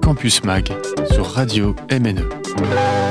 Campus Mag sur Radio MNE.